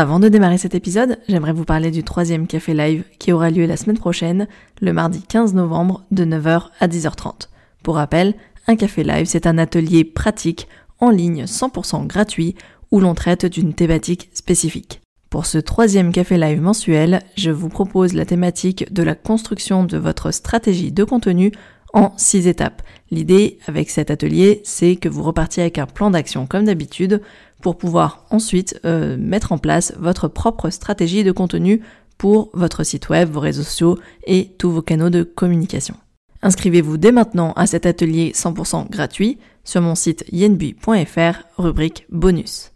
Avant de démarrer cet épisode, j'aimerais vous parler du troisième café live qui aura lieu la semaine prochaine, le mardi 15 novembre, de 9h à 10h30. Pour rappel, un café live, c'est un atelier pratique en ligne 100% gratuit où l'on traite d'une thématique spécifique. Pour ce troisième café live mensuel, je vous propose la thématique de la construction de votre stratégie de contenu en six étapes. L'idée avec cet atelier, c'est que vous repartiez avec un plan d'action comme d'habitude pour pouvoir ensuite euh, mettre en place votre propre stratégie de contenu pour votre site web, vos réseaux sociaux et tous vos canaux de communication. Inscrivez-vous dès maintenant à cet atelier 100% gratuit sur mon site yenbui.fr, rubrique bonus.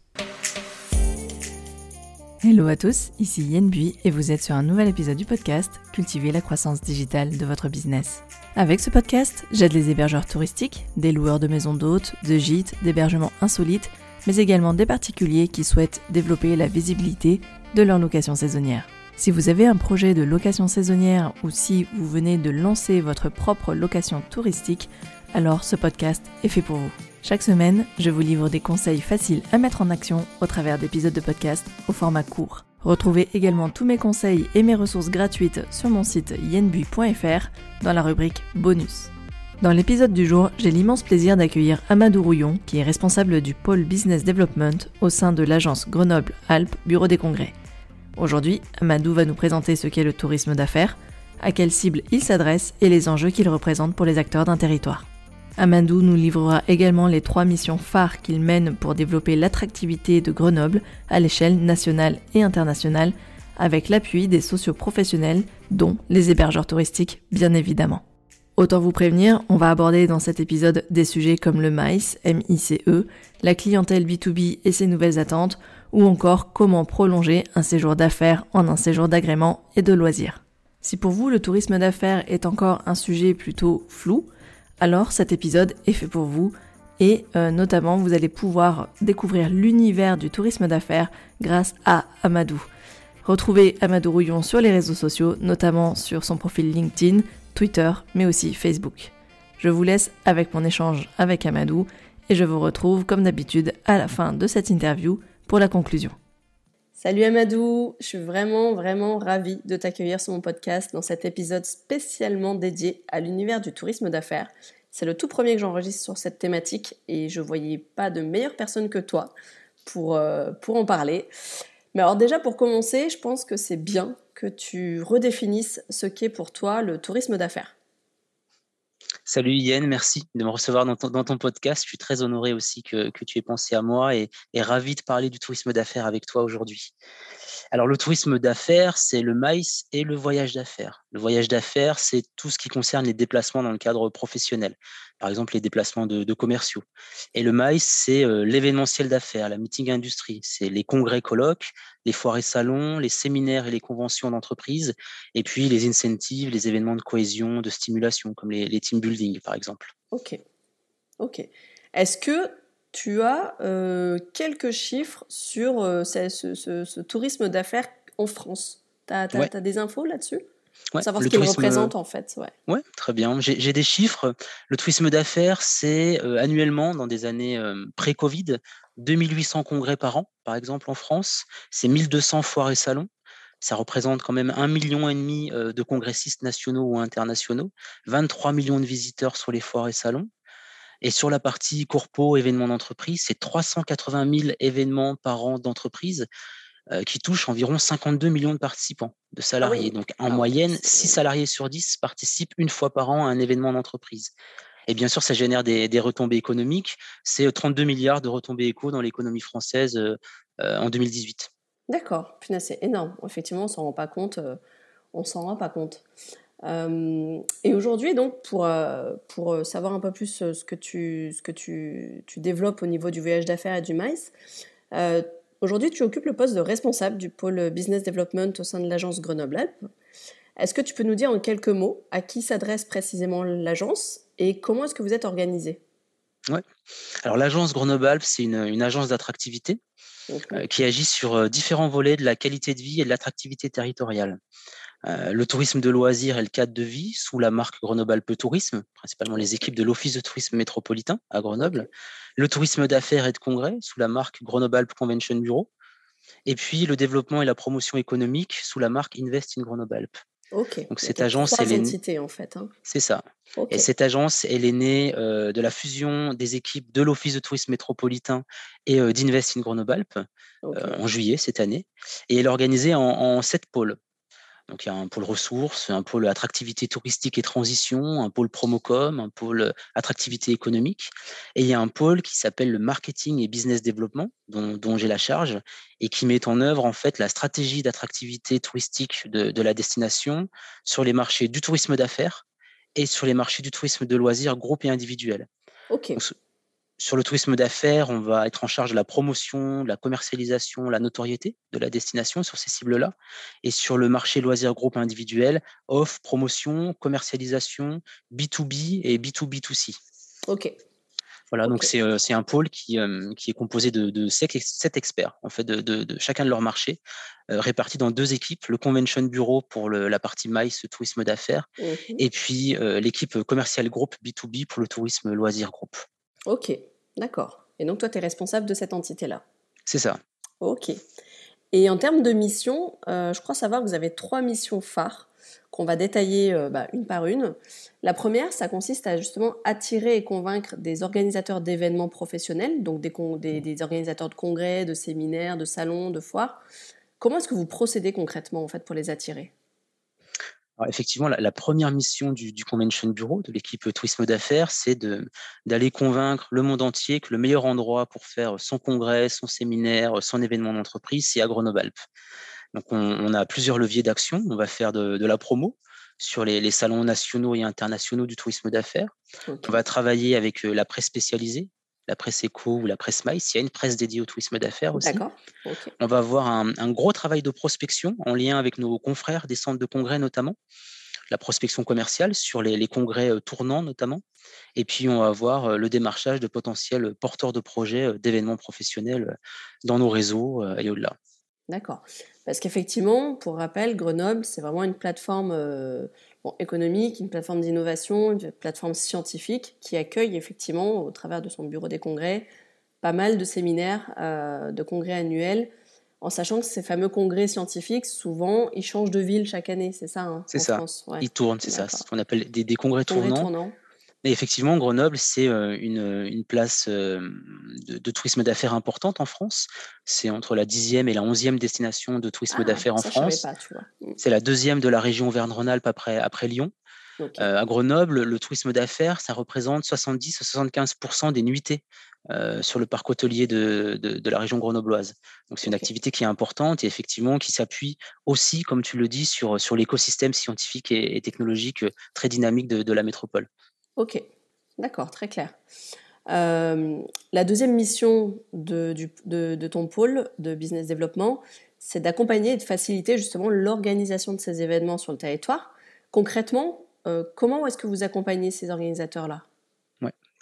Hello à tous, ici Yenbui et vous êtes sur un nouvel épisode du podcast Cultiver la croissance digitale de votre business. Avec ce podcast, j'aide les hébergeurs touristiques, des loueurs de maisons d'hôtes, de gîtes, d'hébergements insolites, mais également des particuliers qui souhaitent développer la visibilité de leur location saisonnière. Si vous avez un projet de location saisonnière ou si vous venez de lancer votre propre location touristique, alors ce podcast est fait pour vous. Chaque semaine, je vous livre des conseils faciles à mettre en action au travers d'épisodes de podcast au format court. Retrouvez également tous mes conseils et mes ressources gratuites sur mon site yenbui.fr dans la rubrique Bonus. Dans l'épisode du jour, j'ai l'immense plaisir d'accueillir Amadou Rouillon, qui est responsable du pôle Business Development au sein de l'agence Grenoble-Alpes Bureau des Congrès. Aujourd'hui, Amadou va nous présenter ce qu'est le tourisme d'affaires, à quelle cible il s'adresse et les enjeux qu'il représente pour les acteurs d'un territoire. Amadou nous livrera également les trois missions phares qu'il mène pour développer l'attractivité de Grenoble à l'échelle nationale et internationale, avec l'appui des socioprofessionnels, dont les hébergeurs touristiques bien évidemment. Autant vous prévenir, on va aborder dans cet épisode des sujets comme le MICE, M-I-C-E, la clientèle B2B et ses nouvelles attentes, ou encore comment prolonger un séjour d'affaires en un séjour d'agrément et de loisirs. Si pour vous le tourisme d'affaires est encore un sujet plutôt flou, alors cet épisode est fait pour vous et euh, notamment vous allez pouvoir découvrir l'univers du tourisme d'affaires grâce à Amadou. Retrouvez Amadou Rouillon sur les réseaux sociaux, notamment sur son profil LinkedIn, Twitter, mais aussi Facebook. Je vous laisse avec mon échange avec Amadou et je vous retrouve comme d'habitude à la fin de cette interview pour la conclusion. Salut Amadou, je suis vraiment vraiment ravie de t'accueillir sur mon podcast dans cet épisode spécialement dédié à l'univers du tourisme d'affaires. C'est le tout premier que j'enregistre sur cette thématique et je voyais pas de meilleure personne que toi pour, euh, pour en parler. Mais alors déjà pour commencer, je pense que c'est bien que tu redéfinisses ce qu'est pour toi le tourisme d'affaires. Salut Yann, merci de me recevoir dans ton, podcast. Je suis très honoré aussi que, tu aies pensé à moi et, et ravi de parler du tourisme d'affaires avec toi aujourd'hui. Alors le tourisme d'affaires, c'est le maïs et le voyage d'affaires. Le voyage d'affaires, c'est tout ce qui concerne les déplacements dans le cadre professionnel, par exemple les déplacements de, commerciaux. Et le maïs, c'est euh, l'événementiel d'affaires, la meeting industrie, c'est les congrès colloques, les foires et salons, les séminaires et les conventions d'entreprise, et puis les incentives, les événements de cohésion, de stimulation, comme les, team building par exemple. Ok, ok. Est-ce que tu as euh, quelques chiffres sur euh, ce, tourisme d'affaires en France. Tu as, des infos là-dessus? Ouais, Savoir ce qu'il représente en fait. Ouais, ouais très bien. J'ai des chiffres. Le tourisme d'affaires, c'est euh, annuellement, dans des années pré-Covid, 2800 congrès par an, par exemple en France. C'est 1200 foires et salons. Ça représente quand même un million et demi de congressistes nationaux ou internationaux, 23 millions de visiteurs sur les foires et salons. Et sur la partie corpo, événements d'entreprise, c'est 380 000 événements par an d'entreprise euh, qui touchent environ 52 millions de participants, de ah salariés. Donc en moyenne, 6 salariés sur 10 participent une fois par an à un événement d'entreprise. Et bien sûr, ça génère des, retombées économiques. C'est 32 euh, milliards de retombées éco dans l'économie française euh, en 2018. D'accord, c'est énorme. Effectivement, on s'en rend pas compte. on s'en rend pas compte. Euh, et aujourd'hui, donc, pour, euh, pour euh, savoir un peu plus ce que tu, ce que tu, tu développes au niveau du voyage d'affaires et du MICE, aujourd'hui, tu occupes le poste de responsable du pôle Business Development au sein de l'agence Grenoble-Alpes. Est-ce que tu peux nous dire en quelques mots à qui s'adresse précisément l'agence et comment est-ce que vous êtes organisé? Oui. Alors, l'agence Grenoble-Alpes, c'est une, une, agence d'attractivité qui agit sur différents volets de la qualité de vie et de l'attractivité territoriale. Euh, le tourisme de loisirs et le cadre de vie sous la marque Grenoble-Alpes Tourisme, principalement les équipes de l'Office de tourisme métropolitain à Grenoble. Le tourisme d'affaires et de congrès sous la marque Grenoble-Alpes Convention Bureau. et puis le développement et la promotion économique sous la marque Invest in Grenoble-Alpes. Donc cette agence, 3 elle est entités en fait, hein? c'est ça et cette agence, elle est née, heu, de la fusion des équipes de l'Office de tourisme métropolitain et heu, d'Invest in Grenoble-Alpes, heu, OK. en juillet cette année et elle est organisée en en 7 pôles. Donc il y a un pôle ressources, un pôle attractivité touristique et transition, un pôle promocom, un pôle, attractivité économique et il y a un pôle qui s'appelle le marketing et business développement dont dont j'ai la charge et qui met en œuvre, en fait, la stratégie d'attractivité touristique de de la destination sur les marchés du tourisme d'affaires et sur les marchés du tourisme de loisirs groupe et individuel. Donc OK. s sur le tourisme d'affaires, on va être en charge de la promotion, de la commercialisation, la notoriété de la destination sur ces cibles-là et sur le marché loisirs groupe individuel, offre, promotion, commercialisation, B2B et B2B2C. OK. Voilà, donc OK. c'est, un pôle qui, hem, qui est composé de de 7 experts, en fait, de de de chacun de leur marché, heu, répartis dans 2 équipes, le convention bureau pour le la partie MICE tourisme d'affaires Mmh mh. et puis, heu, l'équipe commerciale groupe B2B pour le tourisme loisirs groupe. OK, d'accord et donc toi, tu es responsable de cette entité-là? C'est ça. OK et en termes de missions, heu, je crois savoir que vous avez 3 missions phares qu'on va détailler, heu, bah, une par une. La 1re, ça consiste à justement attirer et convaincre des organisateurs d'événements professionnels, donc des des des organisateurs de congrès, de séminaires, de salons, de foires. Comment est-ce que vous procédez concrètement, en fait, pour les attirer? Alors effectivement, la la 1re mission du du convention bureau, de l'équipe tourisme d'affaires, c'est d'aller convaincre le monde entier que le meilleur endroit pour faire son congrès, son séminaire, son événement d'entreprise, c'est à Grenoble-Alpes. Donc on on a plusieurs leviers d'action. On va faire de de la promo sur les les salons nationaux et internationaux du tourisme d'affaires. On va travailler avec, heu, la presse spécialisée, la presse éco ou la presse MICE. Il y a une presse dédiée au tourisme d'affaires aussi. D'accord, OK. On va avoir un un gros travail de prospection en lien avec nos confrères des centres de congrès notamment. La prospection commerciale sur les les congrès, heu, tournants notamment et puis on va avoir, heu, le démarchage de potentiels porteurs de projets, heu, d'événements professionnels, dans nos réseaux, et au-delà. D'accord. Parce qu'effectivement, pour rappel, Grenoble, c'est vraiment une plateforme, bon économique, une plateforme d'innovation, une plateforme scientifique qui accueille effectivement, au travers de son bureau des congrès, pas mal de séminaires, heu, de congrès annuels. En sachant que ces fameux congrès scientifiques, souvent, ils changent de ville chaque année, c'est ça, hein, C'est ça? Ouais, ils tournent, c'est ça. Ce qu'on appelle des des congrès Congrès tournants tournants. Effectivement, Grenoble, c'est, une, place, de de tourisme d'affaires importante en France. C'est entre la 10e et la 11e destination de tourisme Ah! d'affaires en France. Mmh. C'est la 2e de la région Auvergne-Rhône-Alpes après après Lyon. À Grenoble, le tourisme d'affaires, ça représente 70 à 75 % des nuitées, sur le parc hôtelier de de de la région grenobloise. Donc c'est une activité qui est importante et effectivement qui s'appuie aussi, comme tu le dis, sur, l'écosystème scientifique et et technologique, très dynamique de de la métropole. OK, d'accord, très clair. Hem, la 2e mission de ton pôle de business développement, c'est d'accompagner et de faciliter justement l'organisation de ces événements sur le territoire. Concrètement, heu, comment est-ce que vous accompagnez ces organisateurs-là?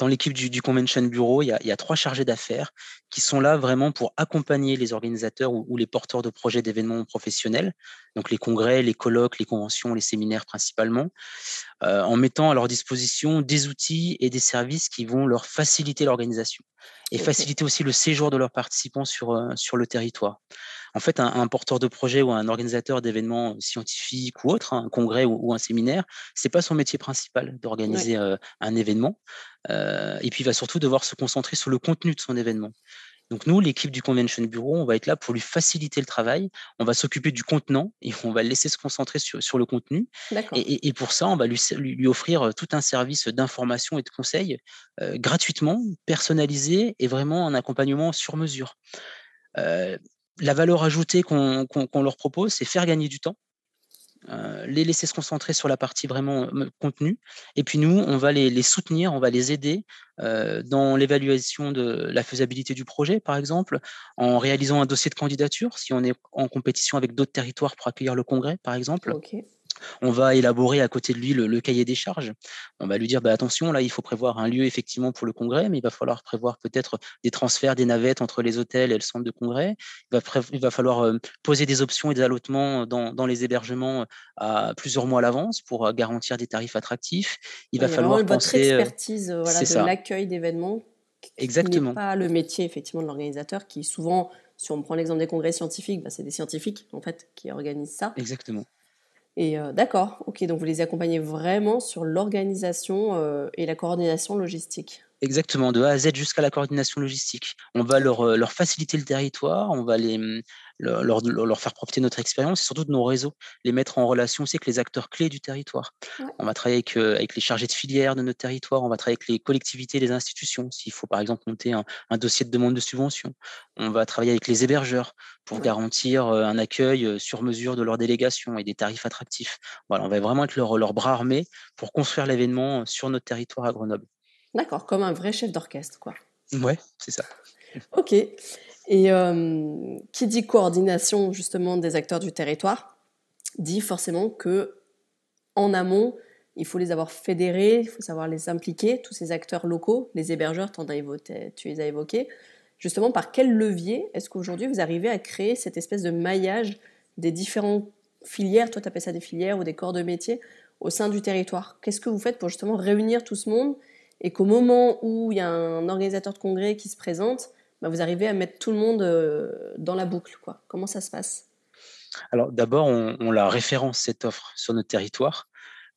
Dans l'équipe du du convention bureau, il y a il y a 3 chargés d'affaires qui sont là vraiment pour accompagner les organisateurs ou ou les porteurs de projets d'événements professionnels, donc les congrès, les colloques, les conventions, les séminaires principalement, heu, en mettant à leur disposition des outils et des services qui vont leur faciliter l'organisation et faciliter aussi le séjour de leurs participants sur, sur le territoire. En fait, un un porteur de projet ou un organisateur d'événements scientifiques ou autres, un congrès ou ou un séminaire, c'est pas son métier principal Ouais. d'organiser, un événement, et puis il va surtout devoir se concentrer sur le contenu de son événement. Donc nous, l'équipe du convention bureau, on va être là pour lui faciliter le travail. On va s'occuper du contenant et on va le laisser se concentrer sur sur le contenu et et pour ça, on va lui lui offrir, tout un service d'information et de conseil, heu, gratuitement, personnalisé et vraiment un accompagnement sur mesure. La valeur ajoutée qu'on leur propose, c'est faire gagner du temps, heu, les laisser se concentrer sur la partie vraiment, me contenu et puis nous, on va les soutenir, on va les aider, heu, dans l'évaluation de la faisabilité du projet, par exemple, en réalisant un dossier de candidature, si on est en compétition avec d'autres territoires pour accueillir le congrès, par exemple. On va élaborer à côté de lui le le cahier des charges. On va lui dire: «Bah, attention, là, il faut prévoir un lieu effectivement pour le congrès, mais il va falloir prévoir peut-être des transferts, des navettes entre les hôtels et le centre de congrès. Il va prév il va falloir, heu, poser des options et des allotements dans dans les hébergements à plusieurs mois à l'avance pour, heu, garantir des tarifs attractifs. Il va falloir votre penser, heu» expertise, voilà, de l'accueil d'événements qui n'est Exactement. pas le métier effectivement de l'organisateur qui souvent si on prend l'exemple des congrès scientifiques, bah, c'est des scientifiques en fait qui organisent ça. Exactement. Et d'accord, ok, donc vous les accompagnez vraiment sur l'organisation et la coordination logistique. Exactement, de A à Z jusqu'à la coordination logistique. On va leur, leur faciliter le territoire, on va les, mmh, leur, leur, faire profiter de notre expérience et surtout de nos réseaux, les mettre en relation aussi avec les acteurs clés du territoire. On va travailler avec, avec, les chargés de filière de notre territoire, on va travailler avec les collectivités, les institutions, s'il faut par exemple monter un, dossier de demande de subvention. On va travailler avec les hébergeurs pour garantir un accueil sur mesure de leur délégation et des tarifs attractifs. Voilà, on va vraiment être leur, leur bras armé pour construire l'événement sur notre territoire à Grenoble. D'accord, comme un vrai chef d'orchestre, quoi. Ouais, c'est ça. Ok. Et euh, qui dit coordination justement des acteurs du territoire dit forcément que en amont, il faut les avoir fédérés, il faut savoir les impliquer, tous ces acteurs locaux, les hébergeurs, tu les as évoqués. Justement, par quel levier est-ce qu'aujourd'hui vous arrivez à créer cette espèce de maillage des différentes filières, toi tu appelles ça des filières ou des corps de métier, au sein du territoire? Qu'est-ce que vous faites pour justement réunir tout ce monde et qu'au moment où il y a un organisateur de congrès qui se présente, bah, vous arrivez à mettre tout le monde euh, dans la boucle. Comment ça se passe? Alors d'abord, on, la référence cette offre sur notre territoire.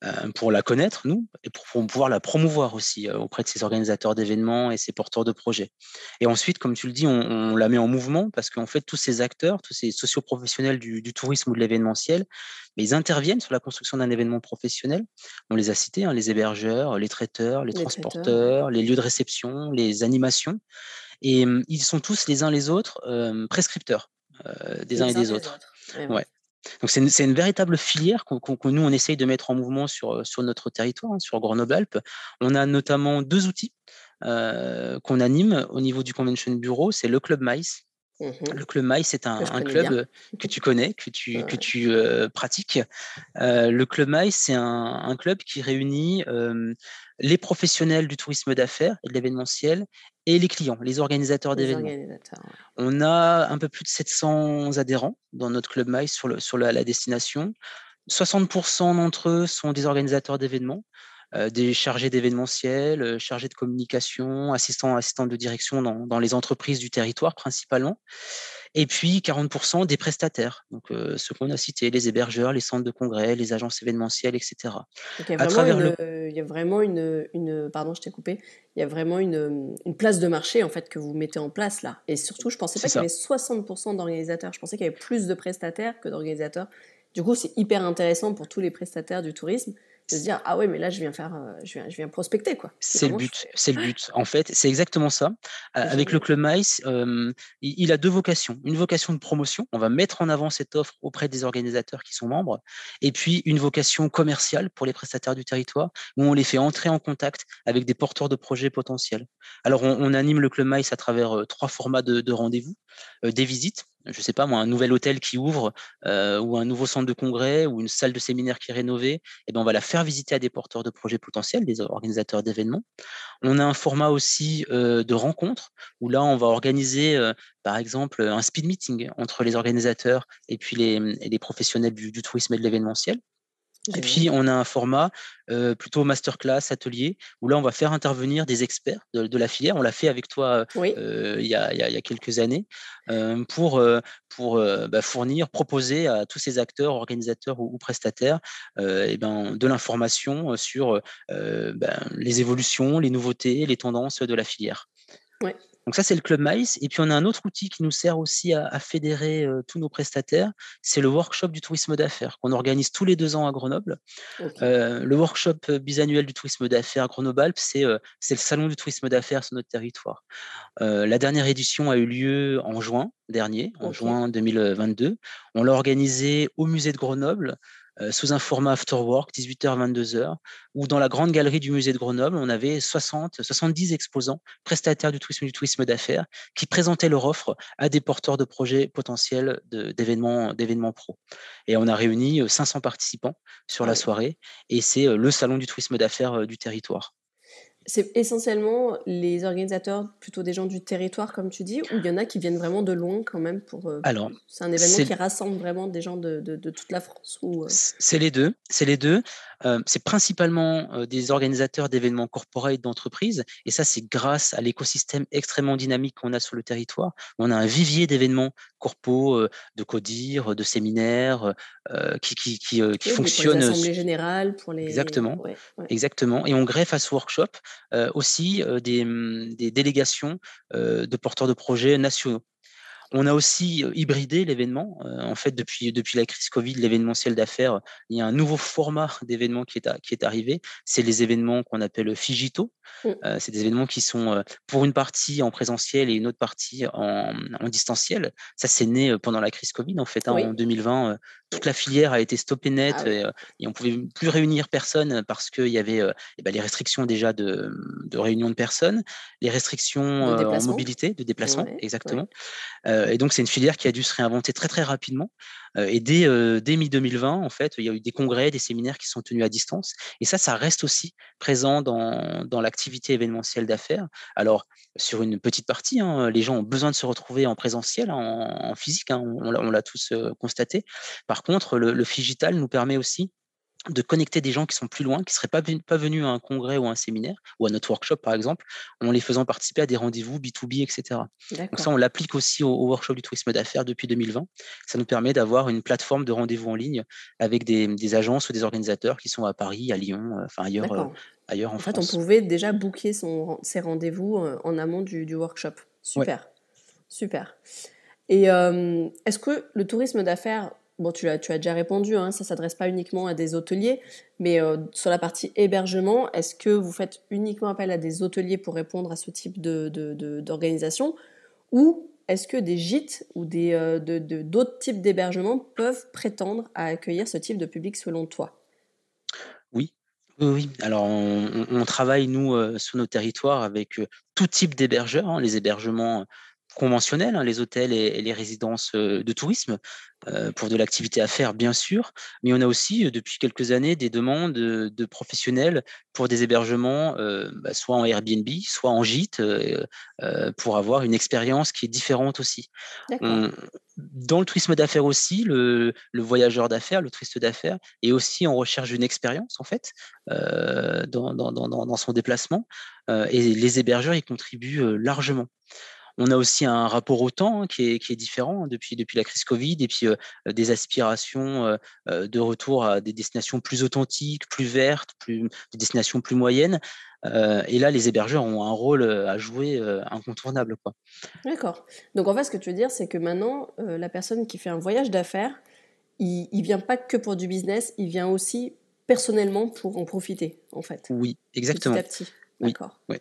Euh, pour la connaître, nous, et pour, pouvoir la promouvoir aussi euh, auprès de ces organisateurs d'événements et ces porteurs de projets. Et ensuite, comme tu le dis, on, la met en mouvement parce qu'en fait, tous ces acteurs, tous ces socioprofessionnels du, du tourisme ou de l'événementiel, mais ils interviennent sur la construction d'un événement professionnel. On les a cités, hein, les hébergeurs, les traiteurs, les, transporteurs, les lieux de réception, les animations. Et mmh, ils sont tous les uns les autres prescripteurs des uns et des autres. Ouais. Donc c'est une, une, véritable filière que nous on essaye de mettre en mouvement sur, sur notre territoire, hein, sur Grenoble-Alpes. On a notamment deux outils qu'on anime au niveau du Convention Bureau, c'est le Club Mice. Mmh le club Maïs, c'est un, club que tu connais, que tu, que tu pratiques. le club Maïs, c'est un, un, club qui réunit les professionnels du tourisme d'affaires et de l'événementiel et les clients, les organisateurs d'événements. On a un peu plus de 700 adhérents dans notre club sur, le, sur la, destination. 60% d'entre eux sont des organisateurs d'événements. Euh, des chargés d'événementiel, euh, chargés de communication, assistants, assistants de direction dans, dans, les entreprises du territoire principalement. Et puis 40% des prestataires, donc euh, ceux qu'on a cités, les hébergeurs, les centres de congrès, les agences événementielles, etc. Donc, il, y a vraiment une, il y a vraiment une, une pardon, je t'ai coupé. Il y a vraiment une, une, place de marché en fait que vous mettez en place là. Et surtout, je pensais pas qu'il y avait 60% d'organisateurs. Je pensais qu'il y avait plus de prestataires que d'organisateurs. Du coup, c'est hyper intéressant pour tous les prestataires du tourisme de se dire ah ouais mais là je viens faire euh, je viens je viens prospecter quoi. C'est le but c'est le but en fait. C'est exactement ça. Avec le club Mice il, a deux vocations. Une vocation de promotion on va mettre en avant cette offre auprès des organisateurs qui sont membres et puis une vocation commerciale pour les prestataires du territoire où on les fait entrer en contact avec des porteurs de projets potentiels. Alors on, anime le club Mice à travers trois formats de, de rendez-vous des visites je sais pas moi, un nouvel hôtel qui ouvre euh, ou un nouveau centre de congrès ou une salle de séminaire qui est rénovée, et eh ben on va la faire visiter à des porteurs de projets potentiels, des organisateurs d'événements. On a un format aussi euh, de rencontre où là on va organiser euh, par exemple un speed meeting entre les organisateurs et puis les, professionnels du tourisme et de l'événementiel. Et puis, on a un format plutôt masterclass, atelier, où là, on va faire intervenir des experts de, la filière. On l'a fait avec toi il, y a, quelques années pour, pour bah, fournir, proposer à tous ces acteurs, organisateurs ou, prestataires et ben, de l'information sur ben, les évolutions, les nouveautés, les tendances de la filière. Ouais. Donc ça, c'est le Club Maïs. Et puis, on a un autre outil qui nous sert aussi à, fédérer tous nos prestataires. C'est le workshop du tourisme d'affaires qu'on organise tous les deux ans à Grenoble. le workshop bisannuel du tourisme d'affaires à Grenoble-Alpes, c'est le salon du tourisme d'affaires sur notre territoire. la dernière édition a eu lieu en juin dernier, en juin 2022. On l'a organisé au musée de Grenoble euh, sous un format after work, 18h-22h, où dans la grande galerie du musée de Grenoble, on avait 60, 70 exposants, prestataires du tourisme du tourisme d'affaires, qui présentaient leur offre à des porteurs de projets potentiels d'événements d'événements pro. Et on a réuni 500 euh, participants sur la soirée, et c'est euh, le salon du tourisme d'affaires du territoire. C'est essentiellement les organisateurs, plutôt des gens du territoire, comme tu dis, ou il y en a qui viennent vraiment de loin quand même pour. Euh, Alors, c'est un événement qui rassemble vraiment des gens de, de, toute la France. Ou... Euh? C'est les deux. C'est les deux. Euh, c'est principalement des organisateurs d'événements corporate d'entreprises, et ça, c'est grâce à l'écosystème extrêmement dynamique qu'on a sur le territoire. On a un vivier d'événements corpo, de codir, de séminaires, qui, qui, qui, qui fonctionnent. Pour les assemblées générales, pour les. Exactement. Exactement. Et on greffe à ce workshop aussi mmh, des, délégations de porteurs de projets nationaux. On a aussi hybridé l'événement. en fait, depuis, depuis la crise Covid, l'événementiel d'affaires, il y a un nouveau format d'événement qui est, qui est arrivé. C'est les événements qu'on appelle Figito. Mmh. c'est des événements qui sont pour une partie en présentiel et une autre partie en, distanciel. Ça, c'est né pendant la crise Covid. En fait, hein, en 2020, toute la filière a été stoppée net ah et, on ne pouvait plus réunir personne parce qu'il y avait eh ben, les restrictions déjà de, de, réunion de personnes, les restrictions en mobilité, de déplacement, exactement. et donc, c'est une filière qui a dû se réinventer très, très rapidement. Et dès, dès mi-2020, en fait, il y a eu des congrès, des séminaires qui sont tenus à distance. Et ça, ça reste aussi présent dans, dans l'activité événementielle d'affaires. Alors, sur une petite partie, hein, les gens ont besoin de se retrouver en présentiel, en, physique, hein, on, l'a tous constaté. Par contre, le, le Figital nous permet aussi de connecter des gens qui sont plus loin, qui ne seraient pas, pas venus à un congrès ou à un séminaire, ou à notre workshop par exemple, en les faisant participer à des rendez-vous B2B, etc. Donc ça, on l'applique aussi au, workshop du tourisme d'affaires depuis 2020. Ça nous permet d'avoir une plateforme de rendez-vous en ligne avec des, agences ou des organisateurs qui sont à Paris, à Lyon, euh, enfin ailleurs, euh, ailleurs en, en fait, on pouvait déjà booker son, ses rendez-vous euh, en amont du, workshop. Super, super. Et est-ce que le tourisme d'affaires Bon, tu as, déjà répondu, hein, ça ne s'adresse pas uniquement à des hôteliers, mais euh, sur la partie hébergement, est-ce que vous faites uniquement appel à des hôteliers pour répondre à ce type d'organisation de, de, ou est-ce que des gîtes ou euh, d'autres types d'hébergements peuvent prétendre à accueillir ce type de public selon toi? Oui, oui, Alors, on, travaille, nous, euh, sur nos territoires avec tout type d'hébergeurs, hein, les hébergements conventionnels, hein, les hôtels et, les résidences de tourisme, pour de l'activité à faire, bien sûr, mais on a aussi depuis quelques années des demandes de, professionnels pour des hébergements, bah, soit en Airbnb, soit en gîte, pour avoir une expérience qui est différente aussi. dans le tourisme d'affaires aussi, le, voyageur d'affaires, le touriste d'affaires, est aussi en recherche d'une expérience, en fait, dans, dans, son déplacement, et les hébergeurs y contribuent largement. On a aussi un rapport au temps hein, qui, est, différent hein, depuis, depuis la crise Covid et puis des aspirations de retour à des destinations plus authentiques, plus vertes, plus, des destinations plus moyennes. et là, les hébergeurs ont un rôle à jouer incontournable. D'accord. Donc en fait, ce que tu veux dire, c'est que maintenant, la personne qui fait un voyage d'affaires, il ne vient pas que pour du business, il vient aussi personnellement pour en profiter, en fait. Oui, exactement. Petit à petit. D'accord. Oui.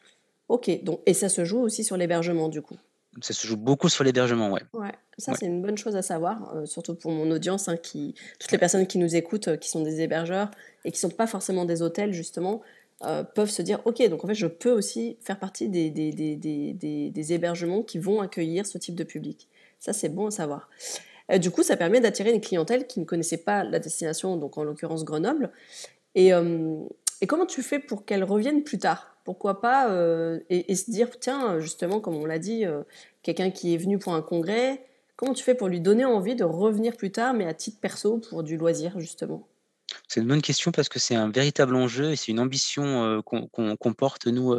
Ok, donc, et ça se joue aussi sur l'hébergement du coup? Ça se joue beaucoup sur l'hébergement, ouais. Ouais, ça c'est une bonne chose à savoir, euh, surtout pour mon audience, hein, qui, toutes les personnes qui nous écoutent, euh, qui sont des hébergeurs et qui ne sont pas forcément des hôtels justement, euh, peuvent se dire, ok, donc en fait je peux aussi faire partie des, des, des, des hébergements qui vont accueillir ce type de public. Ça c'est bon à savoir. du coup, ça permet d'attirer une clientèle qui ne connaissait pas la destination, donc en l'occurrence Grenoble. Et, et comment tu fais pour qu'elle revienne plus tard? Pourquoi pas euh, et, se dire, tiens, justement, comme on l'a dit, euh, quelqu'un qui est venu pour un congrès, comment tu fais pour lui donner envie de revenir plus tard, mais à titre perso, pour du loisir, justement? C'est une bonne question parce que c'est un véritable enjeu et c'est une ambition euh, qu'on porte, nous,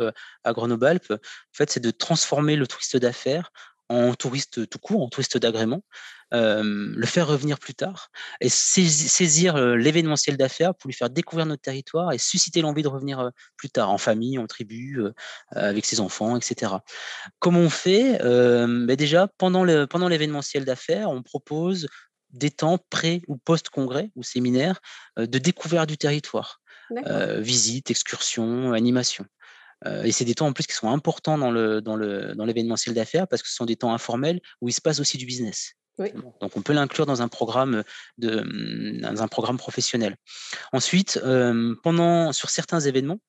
à Grenoble-Alpes. En fait, c'est de transformer le touriste d'affaires en touriste tout court, en touriste d'agrément, le faire revenir plus tard et saisir l'événementiel d'affaires pour lui faire découvrir notre territoire et susciter l'envie de revenir plus tard en famille, en tribu, avec ses enfants, etc. Comment on fait ben Déjà, pendant l'événementiel d'affaires, on propose des temps pré ou post-congrès ou séminaire de découverte du territoire. visite, excursion, animation et c'est des temps en plus qui sont importants dans le dans le dans l'événementiel d'affaires parce que ce sont des temps informels où il se passe aussi du business. Donc on peut l'inclure dans un programme de dans un programme professionnel. Ensuite, pendant sur certains événements,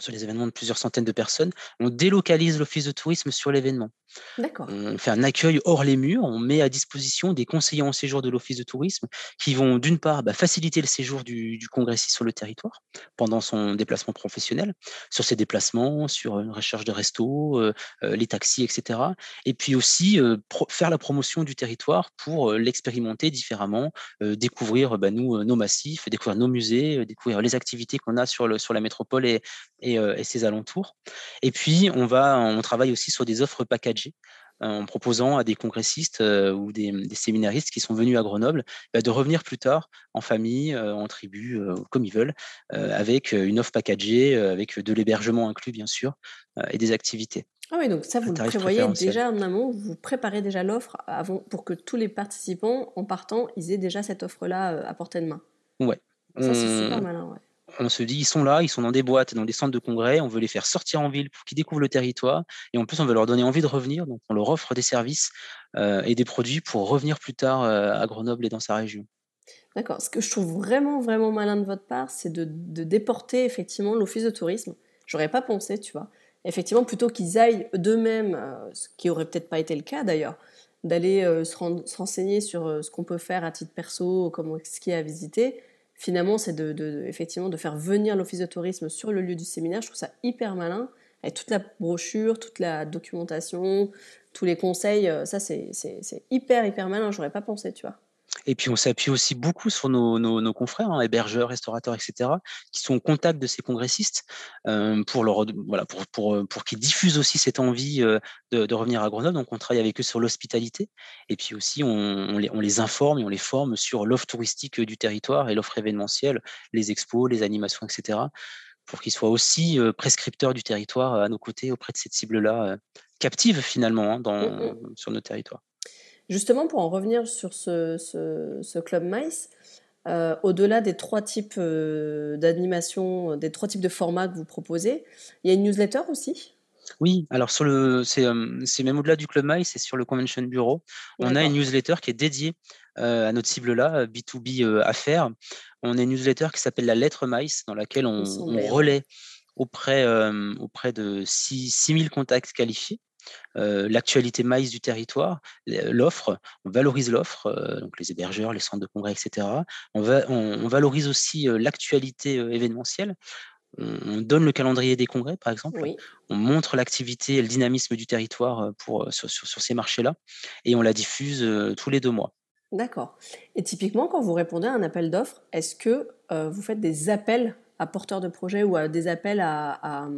sur les événements de plusieurs centaines de personnes, on délocalise l'office de tourisme sur l'événement. D'accord. On fait un accueil hors les murs, on met à disposition des conseillers en séjour de l'office de tourisme qui vont d'une part bah, faciliter le séjour du, du, congressiste sur le territoire pendant son déplacement professionnel, sur ses déplacements, sur une recherche de resto, euh, euh, les taxis, etc. Et puis aussi euh, faire la promotion du territoire pour l'expérimenter différemment, découvrir bah, nous, nos massifs, découvrir nos musées, découvrir les activités qu'on a sur, le, sur la métropole et, et, et, ses alentours. Et puis on, va, on travaille aussi sur des offres packagées en proposant à des congressistes ou des, séminaristes qui sont venus à Grenoble bah, de revenir plus tard en famille, en tribu, comme ils veulent, avec une offre packagée, avec de l'hébergement inclus bien sûr, et des activités. Ah oui, donc ça, vous le prévoyez déjà en amont, vous préparez déjà l'offre avant pour que tous les participants, en partant, ils aient déjà cette offre-là à portée de main. Ouais. Ça, c'est super malin, ouais on se dit, ils sont là, ils sont dans des boîtes, dans des centres de congrès, on veut les faire sortir en ville pour qu'ils découvrent le territoire, et en plus, on veut leur donner envie de revenir, donc on leur offre des services euh, et des produits pour revenir plus tard euh, à Grenoble et dans sa région. D'accord. Ce que je trouve vraiment, vraiment malin de votre part, c'est de, déporter effectivement l'office de tourisme. J'aurais pas pensé, tu vois. Effectivement, plutôt qu'ils aillent d'eux-mêmes, euh, ce qui aurait peut-être pas été le cas d'ailleurs, d'aller se, se, renseigner sur ce qu'on peut faire à titre perso, comment, ce qui est à visiter, finalement, c'est de, effectivement de faire venir l'office de tourisme sur le lieu du séminaire. Je trouve ça hyper malin, avec toute la brochure, toute la documentation, tous les conseils. Euh, ça, c'est hyper, hyper malin. J'aurais pas pensé, tu vois. Et puis on s'appuie aussi beaucoup sur nos, confrères, hein, hébergeurs, restaurateurs, etc., qui sont au contact de ces congressistes euh, pour, leur, voilà, pour, pour, euh, pour qu'ils diffusent aussi cette envie euh, de, revenir à Grenoble. Donc on travaille avec eux sur l'hospitalité. Et puis aussi on, les, on, les, informe et on les forme sur l'offre touristique du territoire et l'offre événementielle, les expos, les animations, etc., pour qu'ils soient aussi prescripteurs du territoire à nos côtés auprès de cette cible-là, captive finalement hein, dans, mmh. sur nos territoires. Justement, pour en revenir sur ce, Club Mice, euh, au-delà des trois types euh, d'animation, des trois types de formats que vous proposez, il y a une newsletter aussi? Oui, alors sur le, c'est, euh, même au-delà du Club Mice, c'est sur le Convention Bureau. On a une newsletter qui est dédiée à notre cible-là, B2B affaires. On a une newsletter qui s'appelle la lettre Mice, dans laquelle on, relaie auprès, auprès de 6000 contacts qualifiés euh, l'actualité maïs du territoire, l'offre, on valorise l'offre, euh, donc les hébergeurs, les centres de congrès, etc. On, va, on, valorise aussi euh, l'actualité événementielle. On, donne le calendrier des congrès, par exemple. On montre l'activité et le dynamisme du territoire pour, sur, sur, ces marchés-là. Et on la diffuse tous les deux mois. D'accord. Et typiquement, quand vous répondez à un appel d'offres, est-ce que vous faites des appels à porteurs de projets ou à des appels à à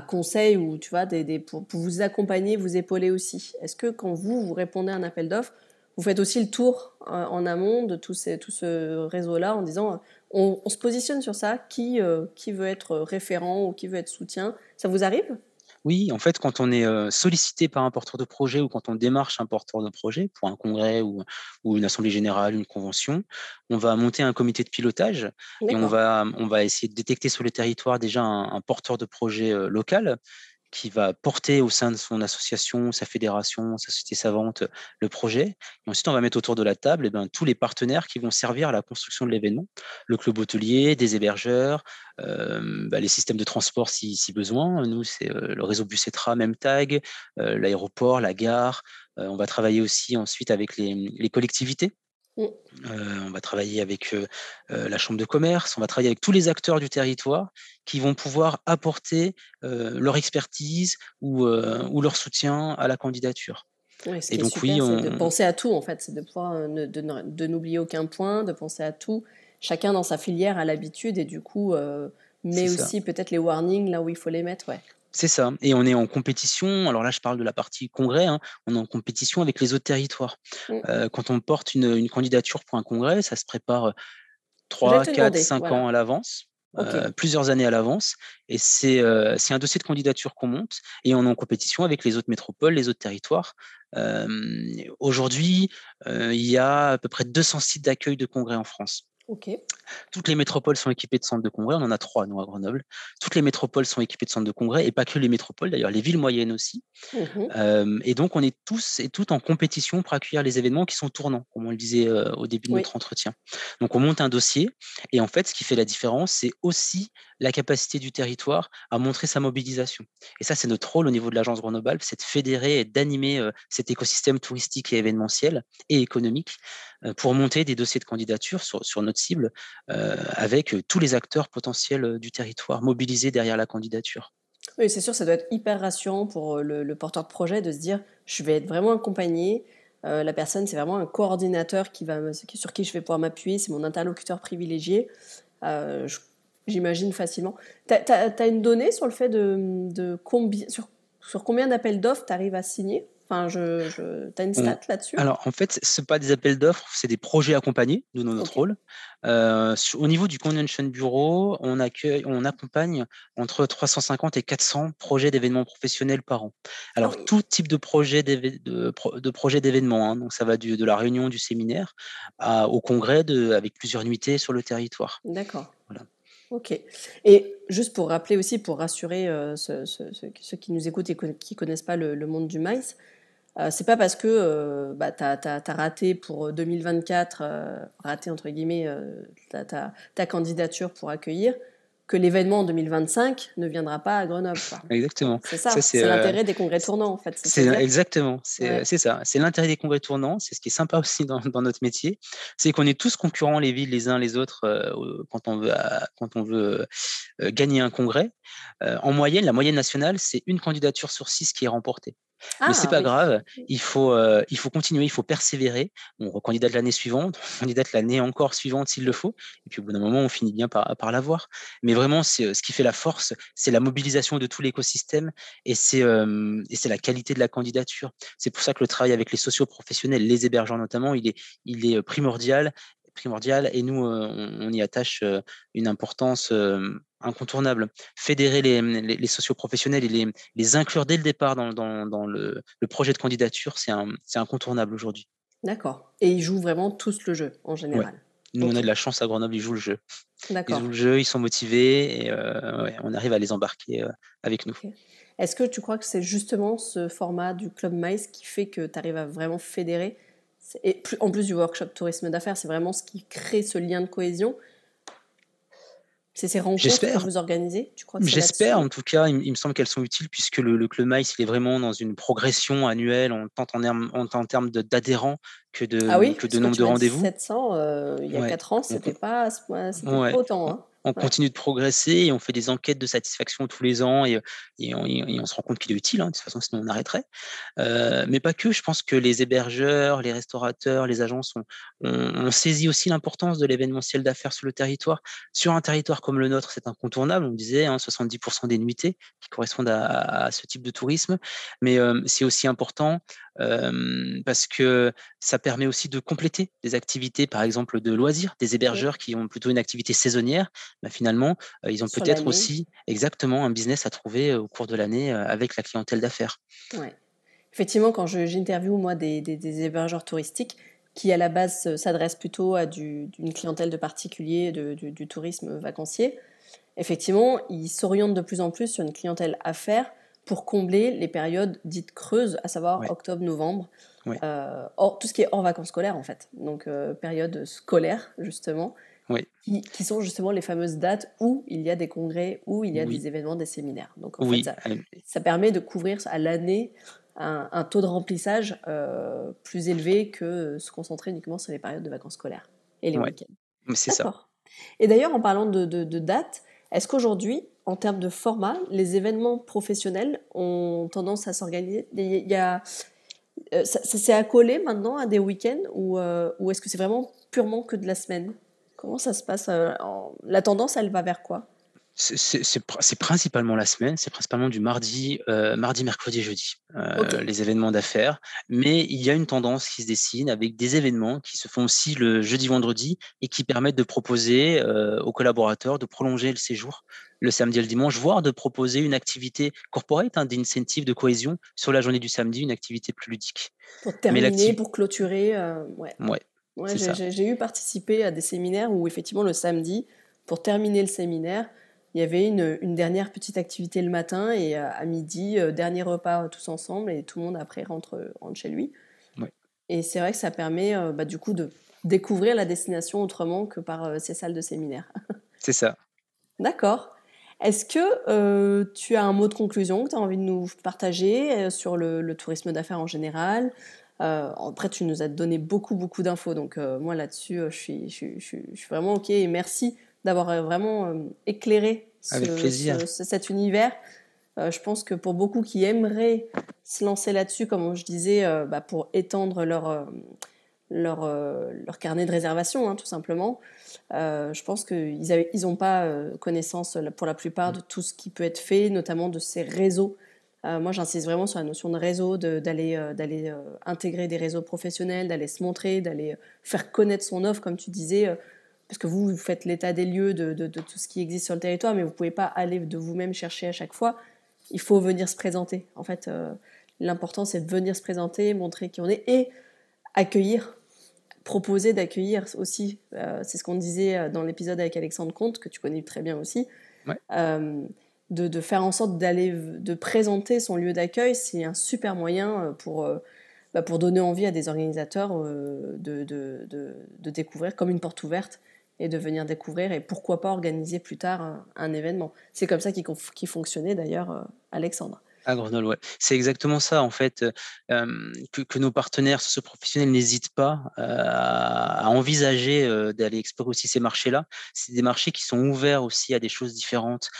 conseil ou tu vois, des, pour, vous accompagner, vous épauler aussi. Est-ce que quand vous, vous répondez à un appel d'offres, vous faites aussi le tour euh, en amont de tout, ces, tout ce réseau-là en disant on, se positionne sur ça, qui, euh, qui veut être référent ou qui veut être soutien? Ça vous arrive? Oui, en fait, quand on est sollicité par un porteur de projet ou quand on démarche un porteur de projet pour un congrès ou, une assemblée générale, une convention, on va monter un comité de pilotage et on va, on va essayer de détecter sur le territoire déjà un porteur de projet local qui va porter au sein de son association, sa fédération, sa société savante, le projet. Et ensuite, on va mettre autour de la table eh ben, tous les partenaires qui vont servir à la construction de l'événement. Le club hôtelier, des hébergeurs, euh, bah, les systèmes de transport si, besoin. Nous, c'est euh, le réseau Bussetra, même tag, euh, l'aéroport, la gare. on va travailler aussi ensuite avec les collectivités Mmh. Euh, on va travailler avec euh, euh, la chambre de commerce, on va travailler avec tous les acteurs du territoire qui vont pouvoir apporter leur expertise ou, leur soutien à la candidature. et donc oui, on... de penser à tout en fait, c'est de pouvoir de, n'oublier aucun point, de penser à tout. Chacun dans sa filière a l'habitude et du coup, mais aussi peut-être les warnings là où il faut les mettre, ouais. C'est ça. Et on est en compétition. Alors là, je parle de la partie congrès. Hein, on est en compétition avec les autres territoires. Mmh. Euh, quand on porte une, candidature pour un congrès, ça se prépare 3, 4, 5 ans à l'avance. Euh, plusieurs années à l'avance. Et euh, c'est un dossier de candidature qu'on monte et on est en compétition avec les autres métropoles, les autres territoires. Aujourd'hui, il y a à peu près 200 sites d'accueil de congrès en France. Toutes les métropoles sont équipées de centres de congrès. On en a trois, nous, à Grenoble. Toutes les métropoles sont équipées de centres de congrès, et pas que les métropoles, d'ailleurs, les villes moyennes aussi. Mmh et donc, on est tous et toutes en compétition pour accueillir les événements qui sont tournants, comme on le disait au début de notre entretien. Donc, on monte un dossier, et en fait, ce qui fait la différence, c'est aussi la capacité du territoire à montrer sa mobilisation. Et ça, c'est notre rôle au niveau de l'agence Grenoble, c'est de fédérer et d'animer cet écosystème touristique et événementiel et économique pour monter des dossiers de candidature sur, sur notre cible avec tous les acteurs potentiels du territoire mobilisés derrière la candidature. Oui, c'est sûr, ça doit être hyper rassurant pour le, porteur de projet de se dire je vais être vraiment accompagné. la personne, c'est vraiment un coordinateur qui va, sur qui je vais pouvoir m'appuyer, c'est mon interlocuteur privilégié. J'imagine facilement. Tu une donnée sur le fait de, de sur, sur combien d'appels d'offres tu arrives à signer? Enfin, je, je... tu as une stat là-dessus? Alors, en fait, ce pas des appels d'offres, c'est des projets accompagnés, nous, dans notre rôle. Euh, au niveau du Convention Bureau, on, accueille, on accompagne entre 350 et 400 projets d'événements professionnels par an. Alors, ah tout type de projet de, projet d'événements, hein, donc ça va du, de la réunion, du séminaire, au congrès de, avec plusieurs nuitées sur le territoire. D'accord. Voilà. Ok. Et juste pour rappeler aussi, pour rassurer euh, ceux, qui nous écoutent et qui ne connaissent pas le, monde du maïs, euh, c'est pas parce que euh, bah, tu as, raté pour 2024, raté entre guillemets, ta, candidature pour accueillir, que l'événement en 2025 ne viendra pas à Grenoble. Exactement. C'est ça, c'est l'intérêt des congrès tournants en fait. C'est exactement, c'est ça. C'est l'intérêt des congrès tournants, c'est ce qui est sympa aussi dans, notre métier, c'est qu'on est tous concurrents les villes les uns les autres quand on veut, quand on veut gagner un congrès. en moyenne, la moyenne nationale, c'est une candidature sur six qui est remportée. Mais Mais c'est ah pas grave, il faut, il faut continuer, il faut persévérer. On recandidate l'année suivante, on candidate l'année encore suivante s'il le faut, et puis au bout d'un moment, on finit bien par, par l'avoir. Mais vraiment, c'est ce qui fait la force, c'est la mobilisation de tout l'écosystème et c'est c'est la qualité de la candidature. C'est pour ça que le travail avec les socioprofessionnels, les hébergeurs notamment, il est, il est primordial primordial et nous, on, y attache une importance incontournable. Fédérer les, les, socioprofessionnels et les, les, inclure dès le départ dans, dans, le, le, projet de candidature, c'est incontournable aujourd'hui. D'accord. Et ils jouent vraiment tous le jeu en général. Nous, on a de la chance à Grenoble, ils jouent le jeu. Ils jouent le jeu, ils sont motivés et on arrive à les embarquer avec nous. Est-ce que tu crois que c'est justement ce format du Club Mice qui fait que tu arrives à vraiment fédérer? Et en plus du workshop tourisme d'affaires, c'est vraiment ce qui crée ce lien de cohésion. C'est ces rencontres que vous organisez tu crois J'espère, en tout cas, il, me semble qu'elles sont utiles puisque le, Club Mice, il est vraiment dans une progression annuelle, en, tant en, termes d'adhérents que de, ah oui, que de nombre de rendez-vous. 700, euh, il y a 4 ans, c'était pas, pas autant. Hein on continue de progresser et on fait des enquêtes de satisfaction tous les ans et, on, se rend compte qu'il est utile, hein, de toute façon, sinon on arrêterait. Euh, mais pas que, je pense que les hébergeurs, les restaurateurs, les agences ont, on, saisi aussi l'importance de l'événementiel d'affaires sur le territoire. Sur un territoire comme le nôtre, c'est incontournable, on disait, 70% hein, des nuitées qui correspondent à, ce type de tourisme, mais euh, c'est aussi important parce que ça permet aussi de compléter des activités, par exemple de loisirs, des hébergeurs qui ont plutôt une activité saisonnière. Bah, finalement, ils ont peut-être aussi exactement un business à trouver au cours de l'année avec la clientèle d'affaires. Ouais. Effectivement, quand j'interviewe moi des, des, hébergeurs touristiques qui à la base s'adressent plutôt à d'une clientèle de particuliers, de, du, tourisme vacancier, effectivement, ils s'orientent de plus en plus sur une clientèle affaires pour combler les périodes dites creuses, à savoir octobre-novembre. Euh, tout ce qui est hors vacances scolaires, en fait. Donc, euh, période scolaire, justement. Qui, qui, sont justement les fameuses dates où il y a des congrès, où il y a des événements, des séminaires. Donc, en fait, ça, permet de couvrir à l'année un, taux de remplissage euh, plus élevé que se concentrer uniquement sur les périodes de vacances scolaires et les week-ends. C'est ça. Et d'ailleurs, en parlant de, de, de dates, est-ce qu'aujourd'hui, en termes de format, les événements professionnels ont tendance à s'organiser? Il y a, euh, ça, s'est accolé maintenant à des week-ends ou, euh, ou est-ce que c'est vraiment purement que de la semaine? Comment ça se passe euh, La tendance, elle va vers quoi? C'est principalement la semaine, c'est principalement du mardi, euh, mardi, mercredi, jeudi, euh, les événements d'affaires. Mais il y a une tendance qui se dessine avec des événements qui se font aussi le jeudi, vendredi et qui permettent de proposer euh, aux collaborateurs de prolonger le séjour le samedi et le dimanche, voire de proposer une activité corporate, hein, d'incentive, de cohésion sur la journée du samedi, une activité plus ludique. Pour terminer, pour clôturer. ouais. ouais. J'ai eu participé à des séminaires où effectivement le samedi, pour terminer le séminaire, il y avait une, une dernière petite activité le matin et à, midi, dernier repas tous ensemble et tout le monde après rentre, rentre chez lui. Et c'est vrai que ça permet bah, du coup de découvrir la destination autrement que par ces salles de séminaire. c'est ça. D'accord. Est-ce que euh, tu as un mot de conclusion que tu as envie de nous partager euh, sur le, tourisme d'affaires en général euh, Après, tu nous as donné beaucoup, beaucoup d'infos. Donc, moi, là-dessus, je suis, je, suis, vraiment OK. Et merci d'avoir vraiment éclairé cet univers. je pense que pour beaucoup qui aimeraient se lancer là-dessus, comme je disais, bah, pour étendre leur, leur, leur carnet de réservation, hein, tout simplement, euh, je pense qu'ils n'ont ils pas euh, connaissance pour la plupart de tout ce qui peut être fait, notamment de ces réseaux. Euh, moi, j'insiste vraiment sur la notion de réseau, d'aller d'aller intégrer des réseaux professionnels, d'aller se montrer, d'aller faire connaître son offre, comme tu disais, parce que vous, vous faites l'état des lieux de, de, tout ce qui existe sur le territoire, mais vous ne pouvez pas aller de vous-même chercher à chaque fois. Il faut venir se présenter. En fait, l'important, c'est de venir se présenter, montrer qui on est et accueillir proposer d'accueillir aussi, euh, c'est ce qu'on disait euh, dans l'épisode avec Alexandre Comte, que tu connais très bien aussi, euh, de, faire en sorte d'aller, de présenter son lieu d'accueil, c'est un super moyen pour, bah, pour donner envie à des organisateurs de, de, découvrir comme une porte ouverte et de venir découvrir et pourquoi pas organiser plus tard un, événement. C'est comme ça qui, fonctionnait d'ailleurs Alexandre. Grenoble, ouais. C'est exactement ça, en fait, que, nos partenaires socio-professionnels n'hésitent pas à, envisager d'aller explorer aussi ces marchés-là. C'est des marchés qui sont ouverts aussi à des choses différentes,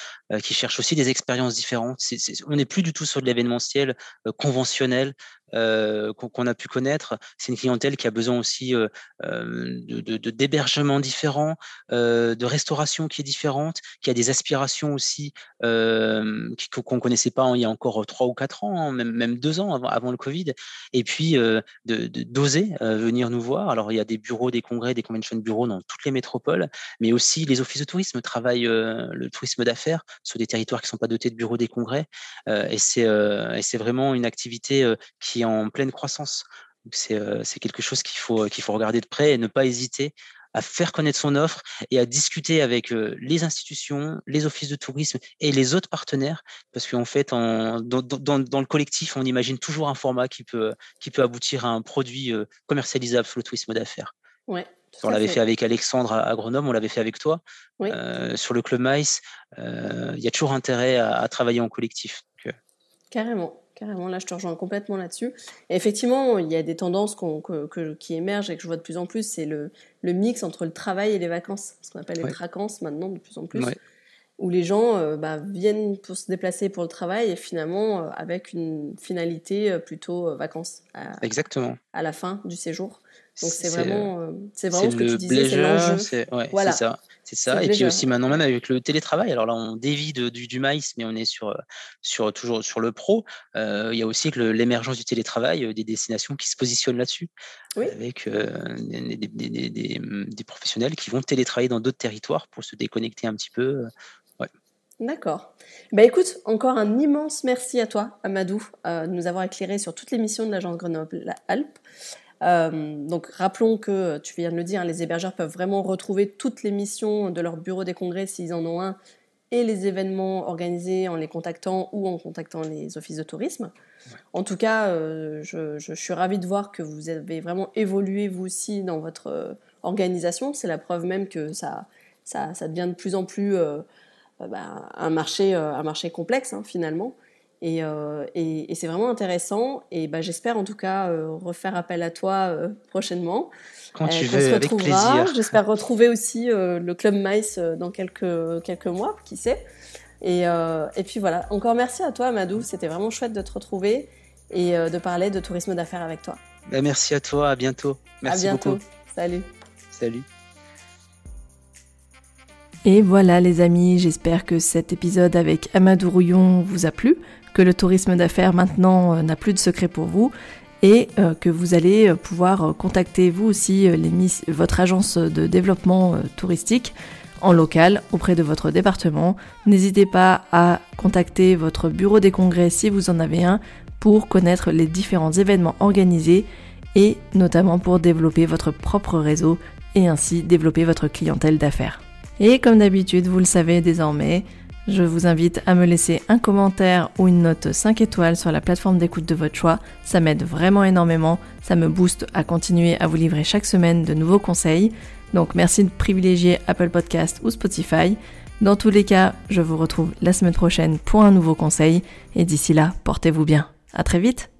qui cherchent aussi des expériences différentes. on n'est plus du tout sur de l'événementiel conventionnel qu'on a pu connaître. C'est une clientèle qui a besoin aussi euh, de d'hébergements différents, de restauration qui est différente, qui a des aspirations aussi qu'on ne connaissait pas il y a encore trois ou quatre ans, hein, même, même deux ans avant, avant, le Covid. Et puis d'oser venir nous voir. Alors il y a des bureaux, des congrès, des convention bureaux dans toutes les métropoles, mais aussi les offices de tourisme travaillent le tourisme d'affaires sur des territoires qui ne sont pas dotés de bureaux des congrès. et c'est vraiment une activité qui en pleine croissance. Euh, c'est quelque chose qu'il faut, qu'il faut regarder de près et ne pas hésiter à faire connaître son offre et à discuter avec euh, les institutions, les offices de tourisme et les autres partenaires, parce qu'en fait, en, dans, dans, le collectif, on imagine toujours un format qui peut, qui peut aboutir à un produit euh, commercialisable sur le tourisme d'affaires. Ouais, on l'avait fait. avec Alexandre à, Grenoble, on l'avait fait avec toi. sur le Club Mice, il y a toujours intérêt à, à travailler en collectif. Carrément. Carrément, là je te rejoins complètement là-dessus. effectivement, il y a des tendances qui émergent et que je vois de plus en plus, c'est le, mix entre le travail et les vacances, ce qu'on appelle les vacances maintenant de plus en plus, où les gens euh, bah, viennent pour se déplacer pour le travail et finalement euh, avec une finalité euh, plutôt vacances. Exactement. À la fin du séjour. Donc c'est vraiment, c'est vraiment ce que tu disais, c'est l'enjeu. C'est voilà. ça. C'est ça. Et puis aussi maintenant même avec le télétravail. Alors là, on dévie du, du, maïs, mais on est sur, sur toujours sur le pro. Euh, il y a aussi l'émergence du télétravail, euh, des destinations qui se positionnent là-dessus, avec des, des, des, des, professionnels qui vont télétravailler dans d'autres territoires pour se déconnecter un petit peu. Ouais. D'accord. Bah écoute, encore un immense merci à toi, Amadou, de nous avoir éclairé sur toutes les missions de l'agence Grenoble-Alpes. Euh, donc rappelons que, tu viens de le dire, hein, les hébergeurs peuvent vraiment retrouver toutes les missions de leur bureau des congrès s'ils en ont un et les événements organisés en les contactant ou en contactant les offices de tourisme. En tout cas, euh, je, suis ravie de voir que vous avez vraiment évolué vous aussi dans votre euh, organisation. C'est la preuve même que ça, ça, devient de plus en plus bah, un, marché, un marché complexe hein, finalement. Euh, et, c'est vraiment intéressant. Et bah, j'espère en tout cas euh, refaire appel à toi euh, prochainement. Quand tu veux, avec plaisir. J'espère retrouver aussi le Club Mice dans quelques, quelques mois, qui sait. Et, et puis voilà, encore merci à toi Amadou, c'était vraiment chouette de te retrouver et de parler de tourisme d'affaires avec toi. Bah, merci à toi, à bientôt. Merci à bientôt. beaucoup. Salut. Salut. Et voilà les amis, j'espère que cet épisode avec Amadou Rouillon vous a plu que le tourisme d'affaires maintenant euh, n'a plus de secret pour vous et euh, que vous allez euh, pouvoir contacter vous aussi votre agence de développement touristique en local auprès de votre département. N'hésitez pas à contacter votre bureau des congrès si vous en avez un pour connaître les différents événements organisés et notamment pour développer votre propre réseau et ainsi développer votre clientèle d'affaires. Et comme d'habitude, vous le savez désormais, je vous invite à me laisser un commentaire ou une note 5 étoiles sur la plateforme d'écoute de votre choix. Ça m'aide vraiment énormément, ça me booste à continuer à vous livrer chaque semaine de nouveaux conseils. Donc merci de privilégier Apple Podcast ou Spotify. Dans tous les cas, je vous retrouve la semaine prochaine pour un nouveau conseil et d'ici là, portez-vous bien. À très vite.